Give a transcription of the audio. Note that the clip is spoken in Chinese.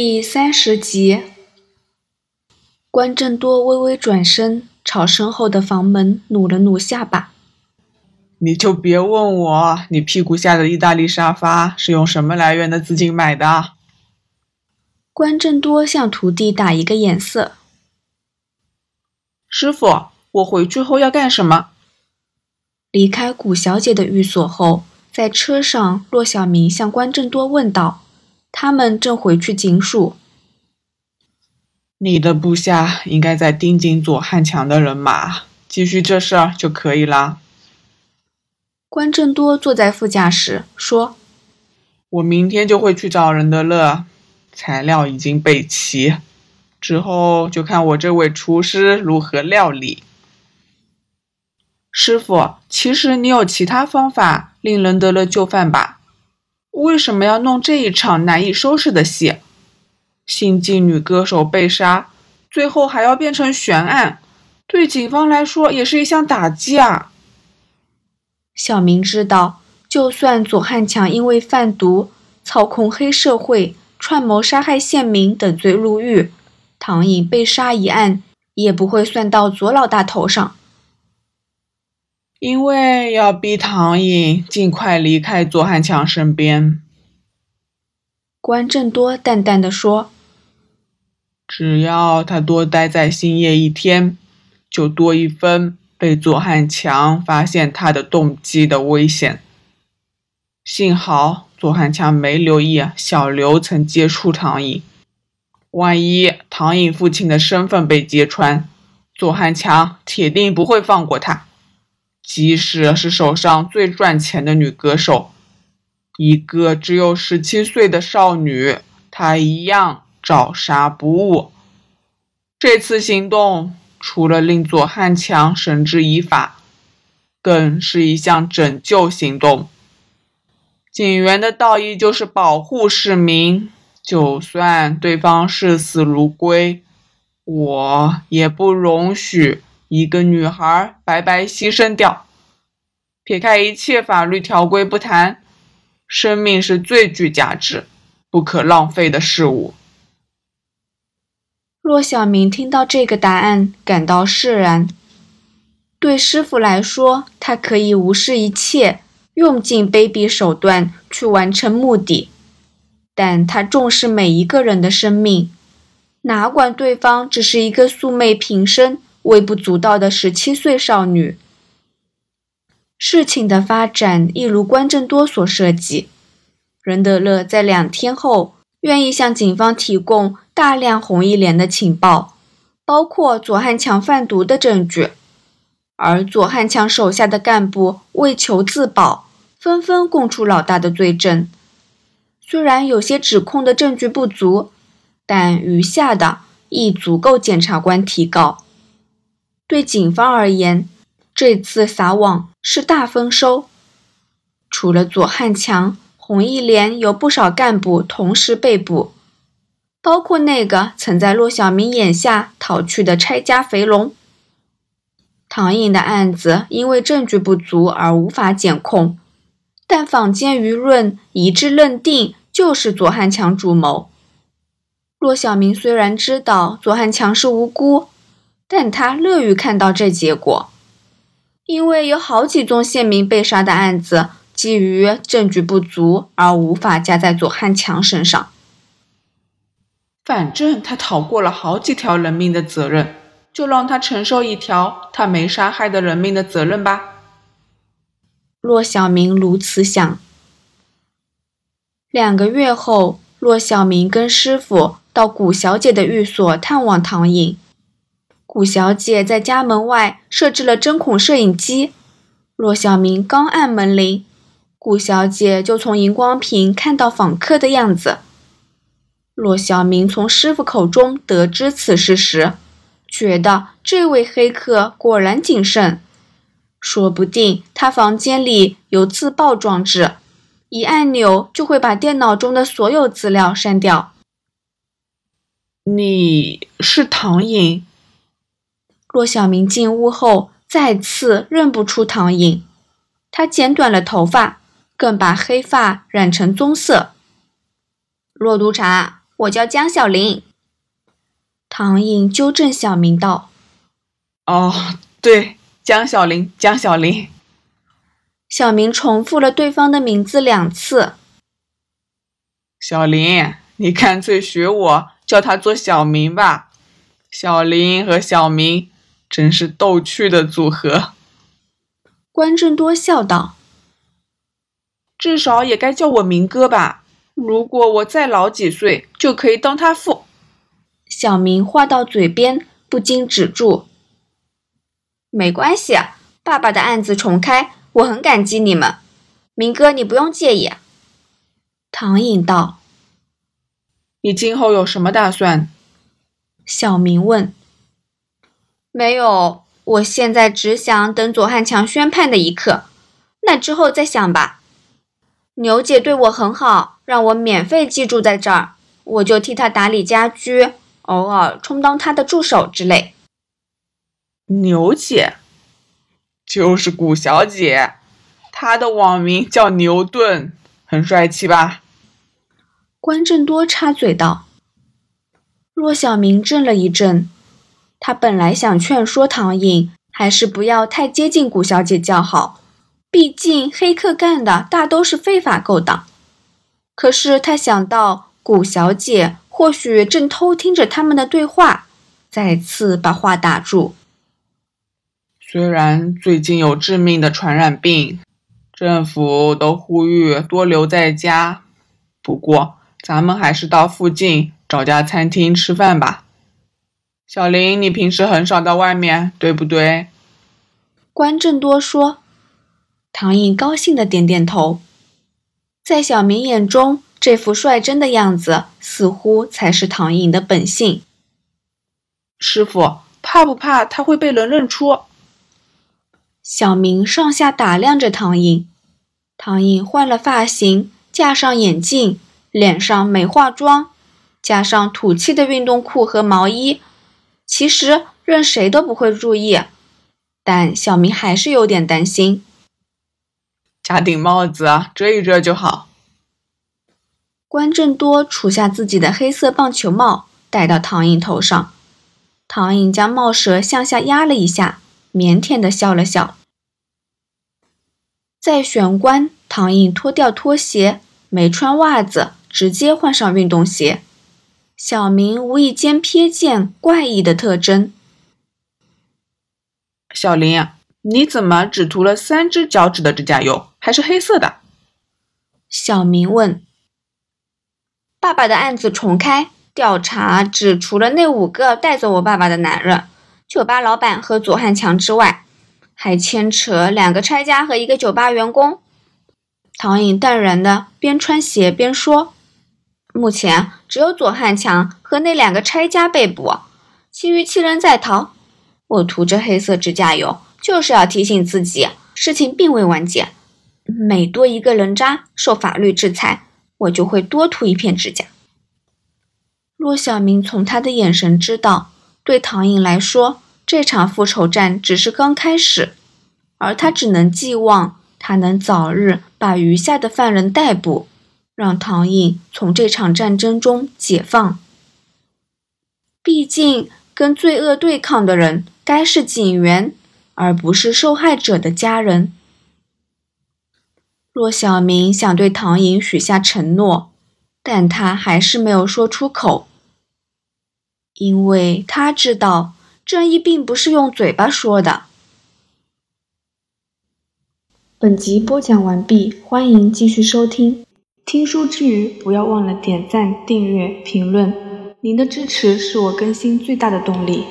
第三十集，关正多微微转身，朝身后的房门努了努下巴。你就别问我，你屁股下的意大利沙发是用什么来源的资金买的？关正多向徒弟打一个眼色。师傅，我回去后要干什么？离开古小姐的寓所后，在车上，骆小明向关正多问道：“他们正回去警署。你的部下应该在盯紧左汉强的人马，继续这事儿就可以了。”关正多坐在副驾驶说：“我明天就会去找任德乐，材料已经备齐，之后就看我这位厨师如何料理。”师傅，其实你有其他方法令任德乐就范吧？为什么要弄这一场难以收拾的戏？新晋女歌手被杀，最后还要变成悬案，对警方来说也是一项打击啊！小明知道，就算左汉强因为贩毒、操控黑社会、串谋杀害县民等罪入狱，唐颖被杀一案也不会算到左老大头上。因为要逼唐颖尽快离开左汉强身边。关正多淡淡的说：“只要他多待在星夜一天，就多一分。”被左汉强发现他的动机的危险。幸好左汉强没留意小刘曾接触唐颖，万一唐颖父亲的身份被揭穿，左汉强铁定不会放过他。即使是手上最赚钱的女歌手，一个只有十七岁的少女，她一样照杀不误。这次行动。除了令左汉强绳之以法，更是一项拯救行动。警员的道义就是保护市民，就算对方视死如归，我也不容许一个女孩白白牺牲掉。撇开一切法律条规不谈，生命是最具价值、不可浪费的事物。骆小明听到这个答案，感到释然。对师傅来说，他可以无视一切，用尽卑鄙手段去完成目的。但他重视每一个人的生命，哪管对方只是一个素昧平生、微不足道的十七岁少女。事情的发展一如关正多所设计，任德乐在两天后愿意向警方提供。大量红衣连的情报，包括左汉强贩毒的证据，而左汉强手下的干部为求自保，纷纷供出老大的罪证。虽然有些指控的证据不足，但余下的亦足够检察官提告。对警方而言，这次撒网是大丰收。除了左汉强，红衣连有不少干部同时被捕。包括那个曾在骆小明眼下逃去的拆家肥龙。唐颖的案子因为证据不足而无法检控，但坊间舆论一致认定就是左汉强主谋。骆小明虽然知道左汉强是无辜，但他乐于看到这结果，因为有好几宗县民被杀的案子基于证据不足而无法加在左汉强身上。反正他逃过了好几条人命的责任，就让他承受一条他没杀害的人命的责任吧。骆小明如此想。两个月后，骆小明跟师傅到古小姐的寓所探望唐颖。古小姐在家门外设置了针孔摄影机，骆小明刚按门铃，古小姐就从荧光屏看到访客的样子。骆小明从师傅口中得知此事时，觉得这位黑客果然谨慎，说不定他房间里有自爆装置，一按钮就会把电脑中的所有资料删掉。你是唐颖？骆小明进屋后再次认不出唐颖，他剪短了头发，更把黑发染成棕色。骆督察。我叫江小林。唐颖纠正小明道：“哦，对，江小林，江小林。”小明重复了对方的名字两次。小林，你干脆学我，叫他做小明吧。小林和小明真是逗趣的组合。关正多笑道：“至少也该叫我明哥吧。如果我再老几岁，就可以当他父。”小明话到嘴边，不禁止住。没关系，爸爸的案子重开。我很感激你们，明哥，你不用介意。唐颖道：“你今后有什么打算？”小明问。“没有，我现在只想等左汉强宣判的一刻，那之后再想吧。牛姐对我很好，让我免费寄住在这儿，我就替她打理家居，偶尔充当她的助手之类。”牛姐。就是古小姐，她的网名叫牛顿，很帅气吧？关正多插嘴道。骆小明怔了一怔，他本来想劝说唐颖，还是不要太接近古小姐较好，毕竟黑客干的大都是非法勾当。可是他想到古小姐或许正偷听着他们的对话，再次把话打住。虽然最近有致命的传染病，政府都呼吁多留在家，不过咱们还是到附近找家餐厅吃饭吧。小林，你平时很少到外面，对不对？关正多说。唐颖高兴的点点头。在小明眼中，这副率真的样子似乎才是唐颖的本性。师傅，怕不怕他会被人认出？小明上下打量着唐颖，唐颖换了发型，架上眼镜，脸上没化妆，加上土气的运动裤和毛衣，其实任谁都不会注意，但小明还是有点担心。加顶帽子，遮一遮就好。关正多除下自己的黑色棒球帽，戴到唐颖头上，唐颖将帽舌向下压了一下，腼腆的笑了笑。在玄关，唐颖脱掉拖鞋，没穿袜子，直接换上运动鞋。小明无意间瞥见怪异的特征。小林，你怎么只涂了三只脚趾的指甲油，还是黑色的？小明问。爸爸的案子重开，调查只除了那五个带走我爸爸的男人，酒吧老板和左汉强之外。还牵扯两个拆家和一个酒吧员工。唐颖淡然的边穿鞋边说：“目前只有左汉强和那两个拆家被捕，其余七人在逃。我涂着黑色指甲油，就是要提醒自己，事情并未完结。每多一个人渣受法律制裁，我就会多涂一片指甲。”骆小明从他的眼神知道，对唐颖来说。这场复仇战只是刚开始，而他只能寄望他能早日把余下的犯人逮捕，让唐颖从这场战争中解放。毕竟，跟罪恶对抗的人该是警员，而不是受害者的家人。骆小明想对唐颖许下承诺，但他还是没有说出口，因为他知道。正义并不是用嘴巴说的。本集播讲完毕，欢迎继续收听。听书之余，不要忘了点赞、订阅、评论，您的支持是我更新最大的动力。